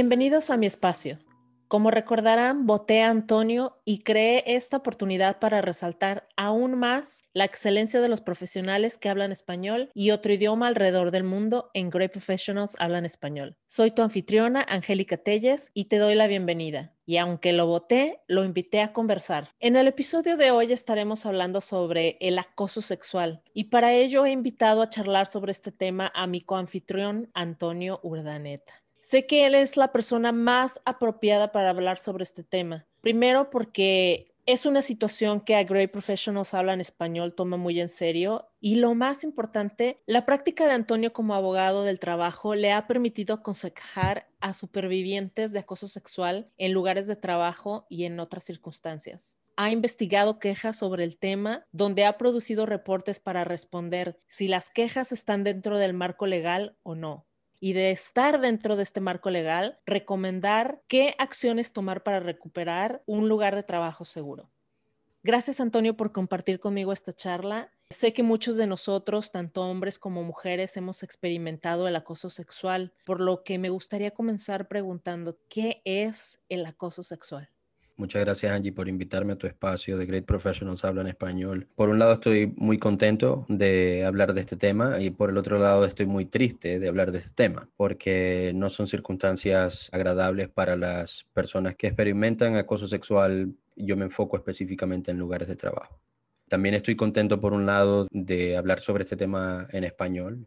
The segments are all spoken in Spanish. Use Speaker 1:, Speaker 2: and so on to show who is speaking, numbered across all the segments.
Speaker 1: Bienvenidos a mi espacio. Como recordarán, voté a Antonio y creé esta oportunidad para resaltar aún más la excelencia de los profesionales que hablan español y otro idioma alrededor del mundo en Great Professionals Hablan Español. Soy tu anfitriona, Angélica Telles, y te doy la bienvenida. Y aunque lo voté, lo invité a conversar. En el episodio de hoy estaremos hablando sobre el acoso sexual y para ello he invitado a charlar sobre este tema a mi coanfitrión Antonio Urdaneta. Sé que él es la persona más apropiada para hablar sobre este tema. Primero porque es una situación que a Great Professionals hablan español toma muy en serio y lo más importante, la práctica de Antonio como abogado del trabajo le ha permitido aconsejar a supervivientes de acoso sexual en lugares de trabajo y en otras circunstancias. Ha investigado quejas sobre el tema, donde ha producido reportes para responder si las quejas están dentro del marco legal o no y de estar dentro de este marco legal, recomendar qué acciones tomar para recuperar un lugar de trabajo seguro. Gracias Antonio por compartir conmigo esta charla. Sé que muchos de nosotros, tanto hombres como mujeres, hemos experimentado el acoso sexual, por lo que me gustaría comenzar preguntando, ¿qué es el acoso sexual?
Speaker 2: Muchas gracias Angie por invitarme a tu espacio de Great Professionals Habla en Español. Por un lado estoy muy contento de hablar de este tema y por el otro lado estoy muy triste de hablar de este tema porque no son circunstancias agradables para las personas que experimentan acoso sexual. Yo me enfoco específicamente en lugares de trabajo. También estoy contento por un lado de hablar sobre este tema en español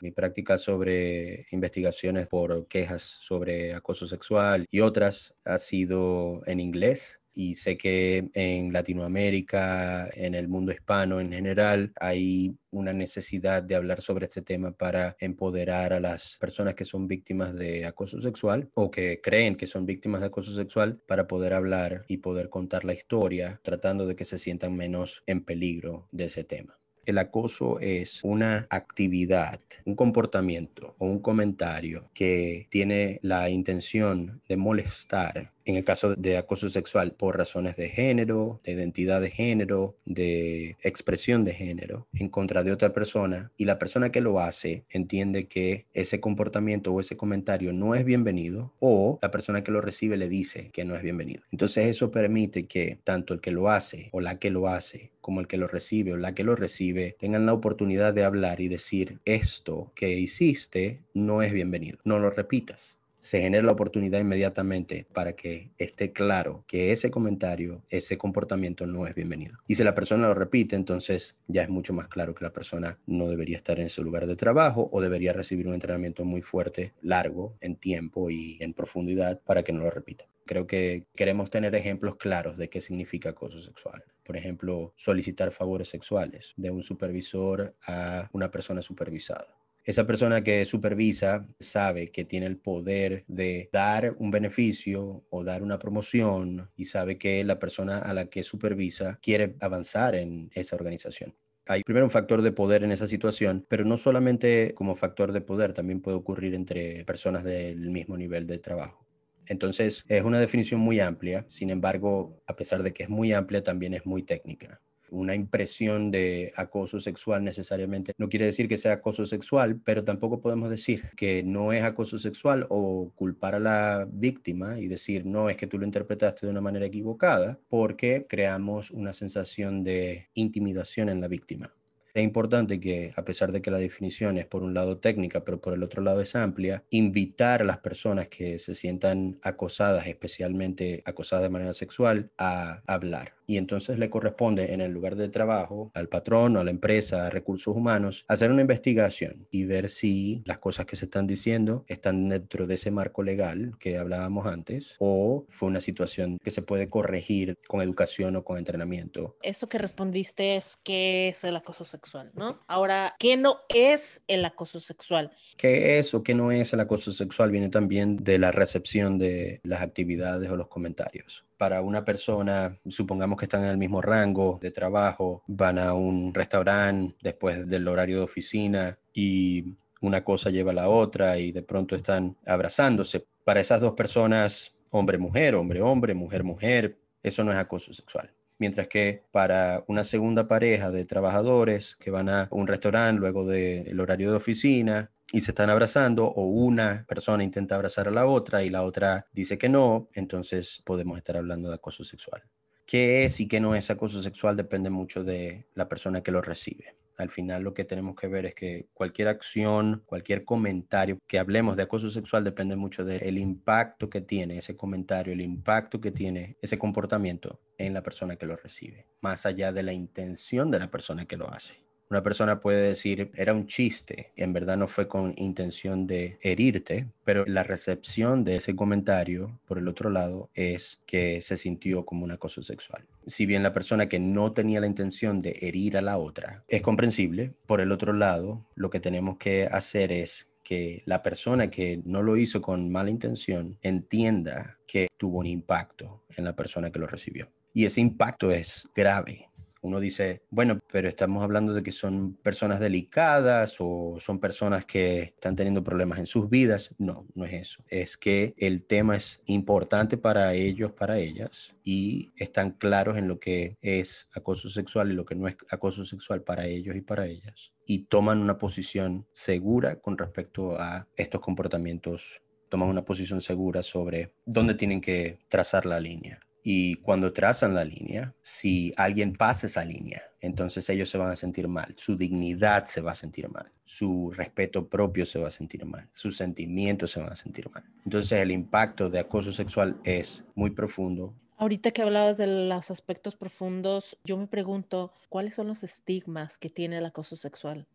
Speaker 2: mi práctica sobre investigaciones por quejas sobre acoso sexual y otras ha sido en inglés y sé que en Latinoamérica, en el mundo hispano en general, hay una necesidad de hablar sobre este tema para empoderar a las personas que son víctimas de acoso sexual o que creen que son víctimas de acoso sexual para poder hablar y poder contar la historia tratando de que se sientan menos en peligro de ese tema. El acoso es una actividad, un comportamiento o un comentario que tiene la intención de molestar en el caso de acoso sexual por razones de género, de identidad de género, de expresión de género en contra de otra persona y la persona que lo hace entiende que ese comportamiento o ese comentario no es bienvenido o la persona que lo recibe le dice que no es bienvenido. Entonces eso permite que tanto el que lo hace o la que lo hace como el que lo recibe o la que lo recibe tengan la oportunidad de hablar y decir esto que hiciste no es bienvenido, no lo repitas se genera la oportunidad inmediatamente para que esté claro que ese comentario, ese comportamiento no es bienvenido. Y si la persona lo repite, entonces ya es mucho más claro que la persona no debería estar en ese lugar de trabajo o debería recibir un entrenamiento muy fuerte, largo, en tiempo y en profundidad para que no lo repita. Creo que queremos tener ejemplos claros de qué significa acoso sexual. Por ejemplo, solicitar favores sexuales de un supervisor a una persona supervisada esa persona que supervisa sabe que tiene el poder de dar un beneficio o dar una promoción y sabe que la persona a la que supervisa quiere avanzar en esa organización. Hay primero un factor de poder en esa situación, pero no solamente como factor de poder, también puede ocurrir entre personas del mismo nivel de trabajo. Entonces, es una definición muy amplia, sin embargo, a pesar de que es muy amplia, también es muy técnica una impresión de acoso sexual necesariamente no quiere decir que sea acoso sexual, pero tampoco podemos decir que no es acoso sexual o culpar a la víctima y decir no es que tú lo interpretaste de una manera equivocada porque creamos una sensación de intimidación en la víctima. Es importante que, a pesar de que la definición es por un lado técnica, pero por el otro lado es amplia, invitar a las personas que se sientan acosadas, especialmente acosadas de manera sexual, a hablar y entonces le corresponde en el lugar de trabajo al patrón o a la empresa, a recursos humanos, hacer una investigación y ver si las cosas que se están diciendo están dentro de ese marco legal que hablábamos antes o fue una situación que se puede corregir con educación o con entrenamiento.
Speaker 1: Eso que respondiste es qué es el acoso sexual, ¿no? Ahora, ¿qué no es el acoso sexual?
Speaker 2: ¿Qué es o qué no es el acoso sexual? Viene también de la recepción de las actividades o los comentarios para una persona, supongamos que están en el mismo rango de trabajo, van a un restaurante después del horario de oficina y una cosa lleva a la otra y de pronto están abrazándose. Para esas dos personas, hombre-mujer, hombre-hombre, mujer-mujer, eso no es acoso sexual. Mientras que para una segunda pareja de trabajadores que van a un restaurante luego del horario de oficina, y se están abrazando o una persona intenta abrazar a la otra y la otra dice que no, entonces podemos estar hablando de acoso sexual. ¿Qué es y qué no es acoso sexual? Depende mucho de la persona que lo recibe. Al final lo que tenemos que ver es que cualquier acción, cualquier comentario que hablemos de acoso sexual depende mucho del impacto que tiene ese comentario, el impacto que tiene ese comportamiento en la persona que lo recibe, más allá de la intención de la persona que lo hace. Una persona puede decir, era un chiste, en verdad no fue con intención de herirte, pero la recepción de ese comentario, por el otro lado, es que se sintió como un acoso sexual. Si bien la persona que no tenía la intención de herir a la otra es comprensible, por el otro lado, lo que tenemos que hacer es que la persona que no lo hizo con mala intención entienda que tuvo un impacto en la persona que lo recibió. Y ese impacto es grave uno dice, bueno, pero estamos hablando de que son personas delicadas o son personas que están teniendo problemas en sus vidas. No, no es eso. Es que el tema es importante para ellos, para ellas, y están claros en lo que es acoso sexual y lo que no es acoso sexual para ellos y para ellas. Y toman una posición segura con respecto a estos comportamientos toman una posición segura sobre dónde tienen que trazar la línea. Y cuando trazan la línea, si alguien pasa esa línea, entonces ellos se van a sentir mal, su dignidad se va a sentir mal, su respeto propio se va a sentir mal, sus sentimientos se van a sentir mal. Entonces el impacto de acoso sexual es muy profundo.
Speaker 1: Ahorita que hablabas de los aspectos profundos, yo me pregunto, ¿cuáles son los estigmas que tiene el acoso sexual?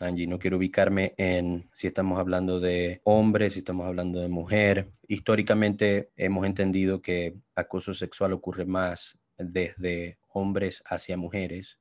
Speaker 2: Angie, no quiero ubicarme en si estamos hablando de hombre, si estamos hablando de mujer. Históricamente hemos entendido que acoso sexual ocurre más desde hombres hacia mujeres,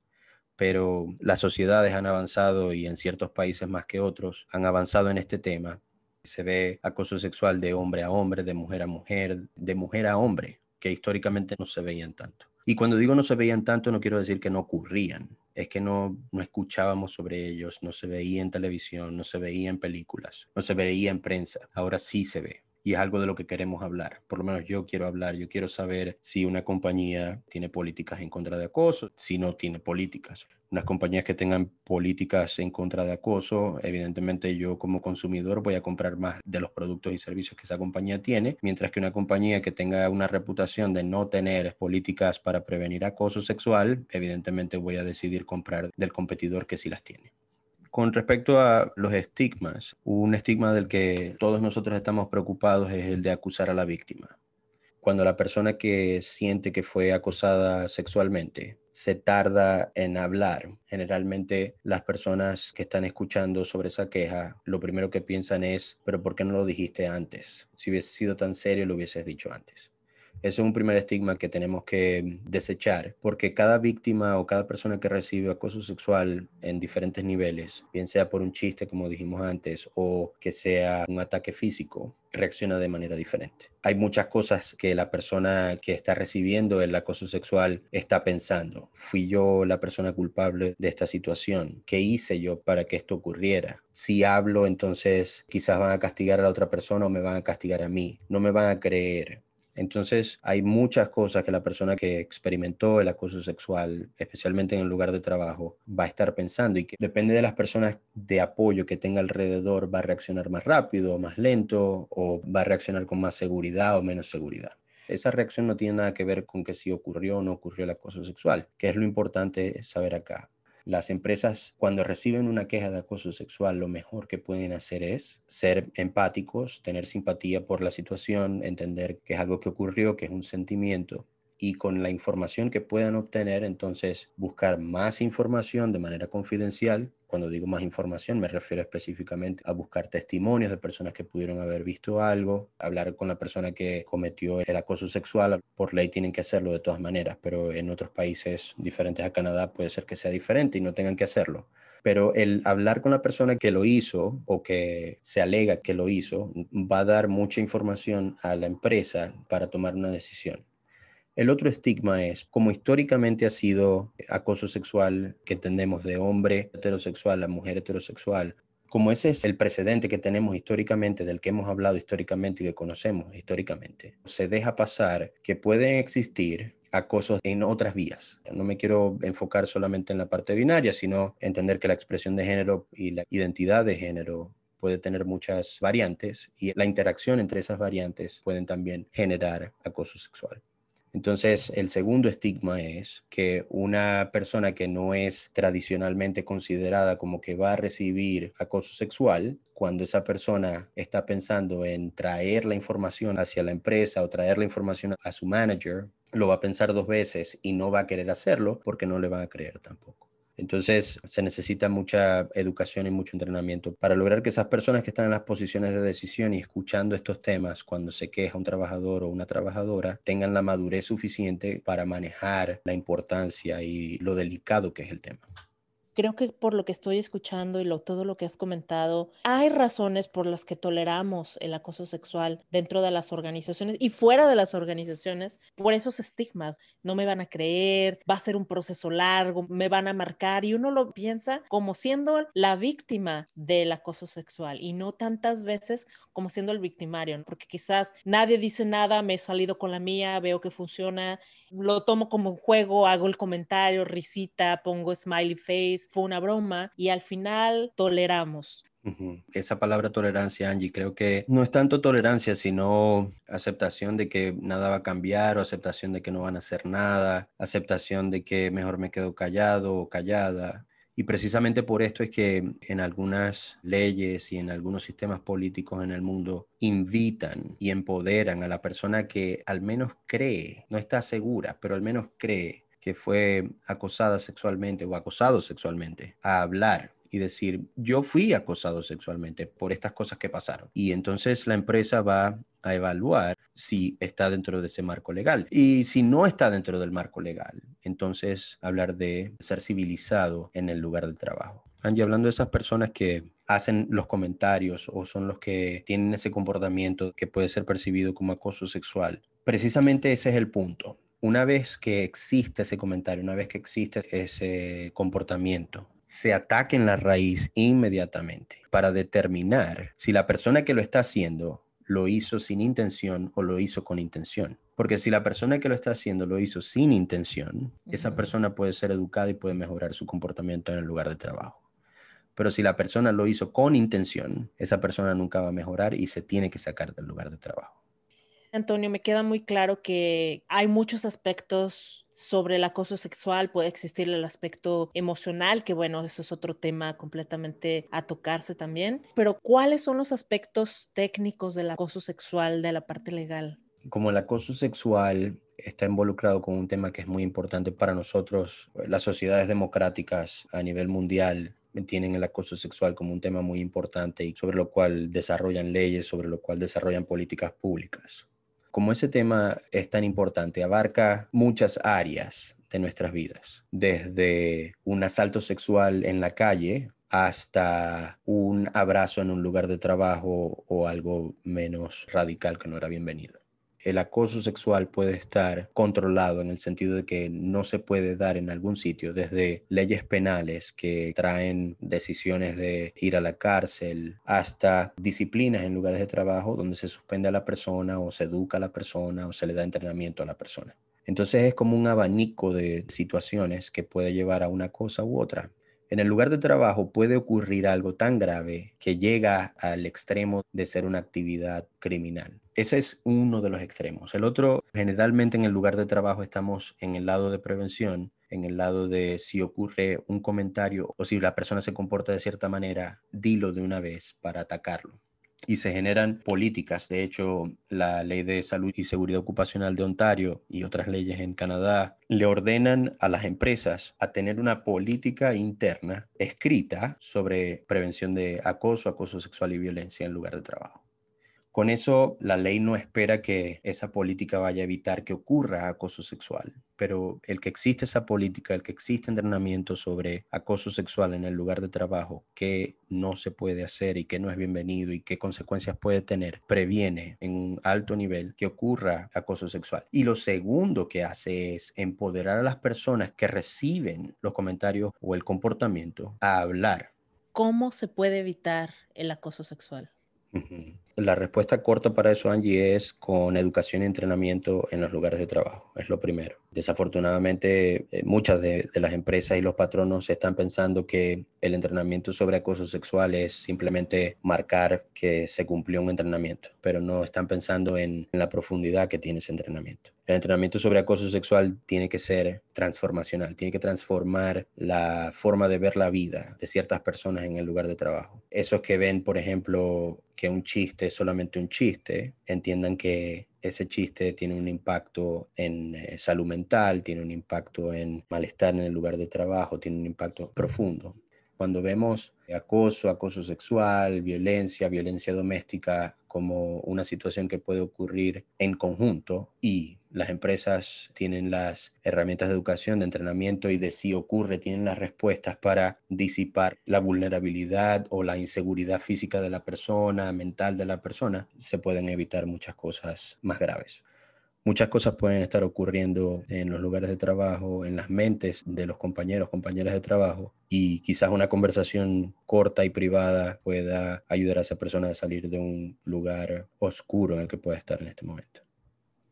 Speaker 2: pero las sociedades han avanzado y en ciertos países más que otros han avanzado en este tema. Se ve acoso sexual de hombre a hombre, de mujer a mujer, de mujer a hombre, que históricamente no se veían tanto. Y cuando digo no se veían tanto, no quiero decir que no ocurrían es que no, no escuchábamos sobre ellos, no se veía en televisión, no se veía en películas, no se veía en prensa. Ahora sí se ve y es algo de lo que queremos hablar. Por lo menos yo quiero hablar, yo quiero saber si una compañía tiene políticas en contra de acoso, si no tiene políticas. Unas compañías que tengan políticas en contra de acoso, evidentemente yo como consumidor voy a comprar más de los productos y servicios que esa compañía tiene, mientras que una compañía que tenga una reputación de no tener políticas para prevenir acoso sexual, evidentemente voy a decidir comprar del competidor que sí las tiene. Con respecto a los estigmas, un estigma del que todos nosotros estamos preocupados es el de acusar a la víctima. Cuando la persona que siente que fue acosada sexualmente se tarda en hablar, generalmente las personas que están escuchando sobre esa queja, lo primero que piensan es, pero ¿por qué no lo dijiste antes? Si hubiese sido tan serio, lo hubieses dicho antes. Ese es un primer estigma que tenemos que desechar, porque cada víctima o cada persona que recibe acoso sexual en diferentes niveles, bien sea por un chiste, como dijimos antes, o que sea un ataque físico, reacciona de manera diferente. Hay muchas cosas que la persona que está recibiendo el acoso sexual está pensando. ¿Fui yo la persona culpable de esta situación? ¿Qué hice yo para que esto ocurriera? Si hablo, entonces quizás van a castigar a la otra persona o me van a castigar a mí. No me van a creer. Entonces, hay muchas cosas que la persona que experimentó el acoso sexual, especialmente en el lugar de trabajo, va a estar pensando y que depende de las personas de apoyo que tenga alrededor, va a reaccionar más rápido o más lento o va a reaccionar con más seguridad o menos seguridad. Esa reacción no tiene nada que ver con que si ocurrió o no ocurrió el acoso sexual, que es lo importante saber acá. Las empresas cuando reciben una queja de acoso sexual lo mejor que pueden hacer es ser empáticos, tener simpatía por la situación, entender que es algo que ocurrió, que es un sentimiento y con la información que puedan obtener, entonces buscar más información de manera confidencial. Cuando digo más información, me refiero específicamente a buscar testimonios de personas que pudieron haber visto algo, hablar con la persona que cometió el acoso sexual. Por ley tienen que hacerlo de todas maneras, pero en otros países diferentes a Canadá puede ser que sea diferente y no tengan que hacerlo pero el hablar con la persona que lo hizo o que se alega que lo hizo va a dar mucha información a la empresa para tomar una decisión. El otro estigma es, como históricamente ha sido acoso sexual que tenemos de hombre heterosexual a mujer heterosexual, como ese es el precedente que tenemos históricamente, del que hemos hablado históricamente y que conocemos históricamente, se deja pasar que pueden existir acoso en otras vías. No me quiero enfocar solamente en la parte binaria, sino entender que la expresión de género y la identidad de género puede tener muchas variantes y la interacción entre esas variantes pueden también generar acoso sexual. Entonces, el segundo estigma es que una persona que no es tradicionalmente considerada como que va a recibir acoso sexual, cuando esa persona está pensando en traer la información hacia la empresa o traer la información a su manager, lo va a pensar dos veces y no va a querer hacerlo porque no le van a creer tampoco. Entonces se necesita mucha educación y mucho entrenamiento para lograr que esas personas que están en las posiciones de decisión y escuchando estos temas cuando se queja un trabajador o una trabajadora tengan la madurez suficiente para manejar la importancia y lo delicado que es el tema
Speaker 1: creo que por lo que estoy escuchando y lo, todo lo que has comentado, hay razones por las que toleramos el acoso sexual dentro de las organizaciones y fuera de las organizaciones por esos estigmas. No me van a creer, va a ser un proceso largo, me van a marcar y uno lo piensa como siendo la víctima del acoso sexual y no tantas veces como siendo el victimario, porque quizás nadie dice nada, me he salido con la mía, veo que funciona, lo tomo como un juego, hago el comentario, risita, pongo smiley face fue una broma y al final toleramos.
Speaker 2: Esa palabra tolerancia, Angie, creo que no es tanto tolerancia, sino aceptación de que nada va a cambiar o aceptación de que no van a hacer nada, aceptación de que mejor me quedo callado o callada. Y precisamente por esto es que en algunas leyes y en algunos sistemas políticos en el mundo invitan y empoderan a la persona que al menos cree, no está segura, pero al menos cree fue acosada sexualmente o acosado sexualmente a hablar y decir, yo fui acosado sexualmente por estas cosas que pasaron. Y entonces la empresa va a evaluar si está dentro de ese marco legal. Y si no está dentro del marco legal, entonces hablar de ser civilizado en el lugar de trabajo. Angie, hablando de esas personas que hacen los comentarios o son los que tienen ese comportamiento que puede ser percibido como acoso sexual, precisamente ese es el punto una vez que existe ese comentario, una vez que existe ese comportamiento, se ataque en la raíz inmediatamente para determinar si la persona que lo está haciendo lo hizo sin intención o lo hizo con intención. Porque si la persona que lo está haciendo lo hizo sin intención, esa persona puede ser educada y puede mejorar su comportamiento en el lugar de trabajo. Pero si la persona lo hizo con intención, esa persona nunca va a mejorar y se tiene que sacar del lugar de trabajo.
Speaker 1: Antonio, me queda muy claro que hay muchos aspectos sobre el acoso sexual, puede existir el aspecto emocional, que bueno, eso es otro tema completamente a tocarse también, pero ¿cuáles son los aspectos técnicos del acoso sexual de la parte legal?
Speaker 2: Como el acoso sexual está involucrado con un tema que es muy importante para nosotros, las sociedades democráticas a nivel mundial tienen el acoso sexual como un tema muy importante y sobre lo cual desarrollan leyes, sobre lo cual desarrollan políticas públicas como ese tema es tan importante, abarca muchas áreas de nuestras vidas, desde un asalto sexual en la calle hasta un abrazo en un lugar de trabajo o algo menos radical que no era bienvenido el acoso sexual puede estar controlado en el sentido de que no se puede dar en algún sitio, desde leyes penales que traen decisiones de ir a la cárcel hasta disciplinas en lugares de trabajo donde se suspende a la persona o se educa a la persona o se le da entrenamiento a la persona. Entonces es como un abanico de situaciones que puede llevar a una cosa u otra. En el lugar de trabajo puede ocurrir algo tan grave que llega al extremo de ser una actividad criminal. Ese es uno de los extremos. El otro, generalmente en el lugar de trabajo estamos en el lado de prevención, en el lado de si ocurre un comentario o si la persona se comporta de cierta manera, dilo de una vez para atacarlo y se generan políticas. De hecho, la ley de salud y seguridad ocupacional de Ontario y otras leyes en Canadá le ordenan a las empresas a tener una política interna escrita sobre prevención de acoso, acoso sexual y violencia en lugar de trabajo. Con eso, la ley no espera que esa política vaya a evitar que ocurra acoso sexual, pero el que existe esa política, el que existe entrenamiento sobre acoso sexual en el lugar de trabajo, que no se puede hacer y que no es bienvenido y qué consecuencias puede tener, previene en un alto nivel que ocurra acoso sexual. Y lo segundo que hace es empoderar a las personas que reciben los comentarios o el comportamiento a hablar.
Speaker 1: ¿Cómo se puede evitar el acoso sexual?
Speaker 2: La respuesta corta para eso, Angie, es con educación y entrenamiento en los lugares de trabajo. Es lo primero. Desafortunadamente, eh, muchas de, las empresas y los patronos están pensando que el entrenamiento sobre acoso sexual es simplemente marcar que se cumplió un entrenamiento, pero no están pensando en, en la profundidad que tiene ese entrenamiento. El entrenamiento sobre acoso sexual tiene que ser transformacional, tiene que transformar la forma de ver la vida de ciertas personas en el lugar de trabajo. Esos que ven, por ejemplo, que un chiste es solamente un chiste, entiendan que ese chiste tiene un impacto en eh, salud mental, tiene un impacto en malestar en el lugar de trabajo, tiene un impacto profundo. Cuando vemos acoso, acoso sexual, violencia, violencia doméstica como una situación que puede ocurrir en conjunto y las empresas tienen las herramientas de educación, de entrenamiento y de si ocurre, tienen las respuestas para disipar la vulnerabilidad o la inseguridad física de la persona, mental de la persona, se pueden evitar muchas cosas más graves. Muchas cosas pueden estar ocurriendo en los lugares de trabajo, en las mentes de los compañeros, compañeras de trabajo, y quizás una conversación corta y privada pueda ayudar a esa persona a salir de un lugar oscuro en el que pueda estar en este momento.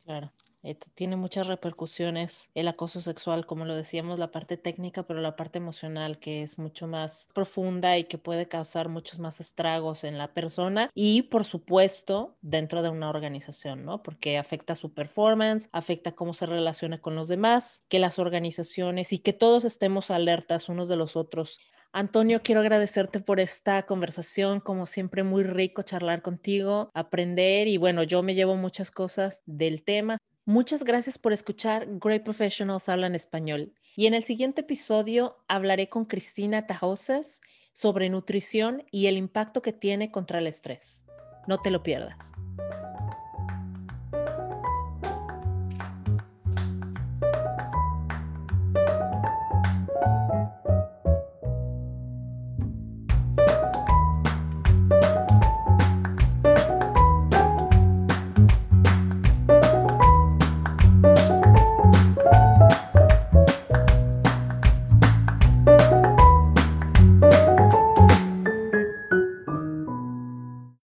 Speaker 1: Claro. Eh, tiene muchas repercusiones el acoso sexual, como lo decíamos, la parte técnica, pero la parte emocional que es mucho más profunda y que puede causar muchos más estragos en la persona y, por supuesto, dentro de una organización, ¿no? Porque afecta su performance, afecta cómo se relaciona con los demás, que las organizaciones y que todos estemos alertas unos de los otros Antonio, quiero agradecerte por esta conversación, como siempre muy rico charlar contigo, aprender y bueno, yo me llevo muchas cosas del tema. Muchas gracias por escuchar Great Professionals Hablan Español. Y en el siguiente episodio hablaré con Cristina Tajosas sobre nutrición y el impacto que tiene contra el estrés. No te lo pierdas.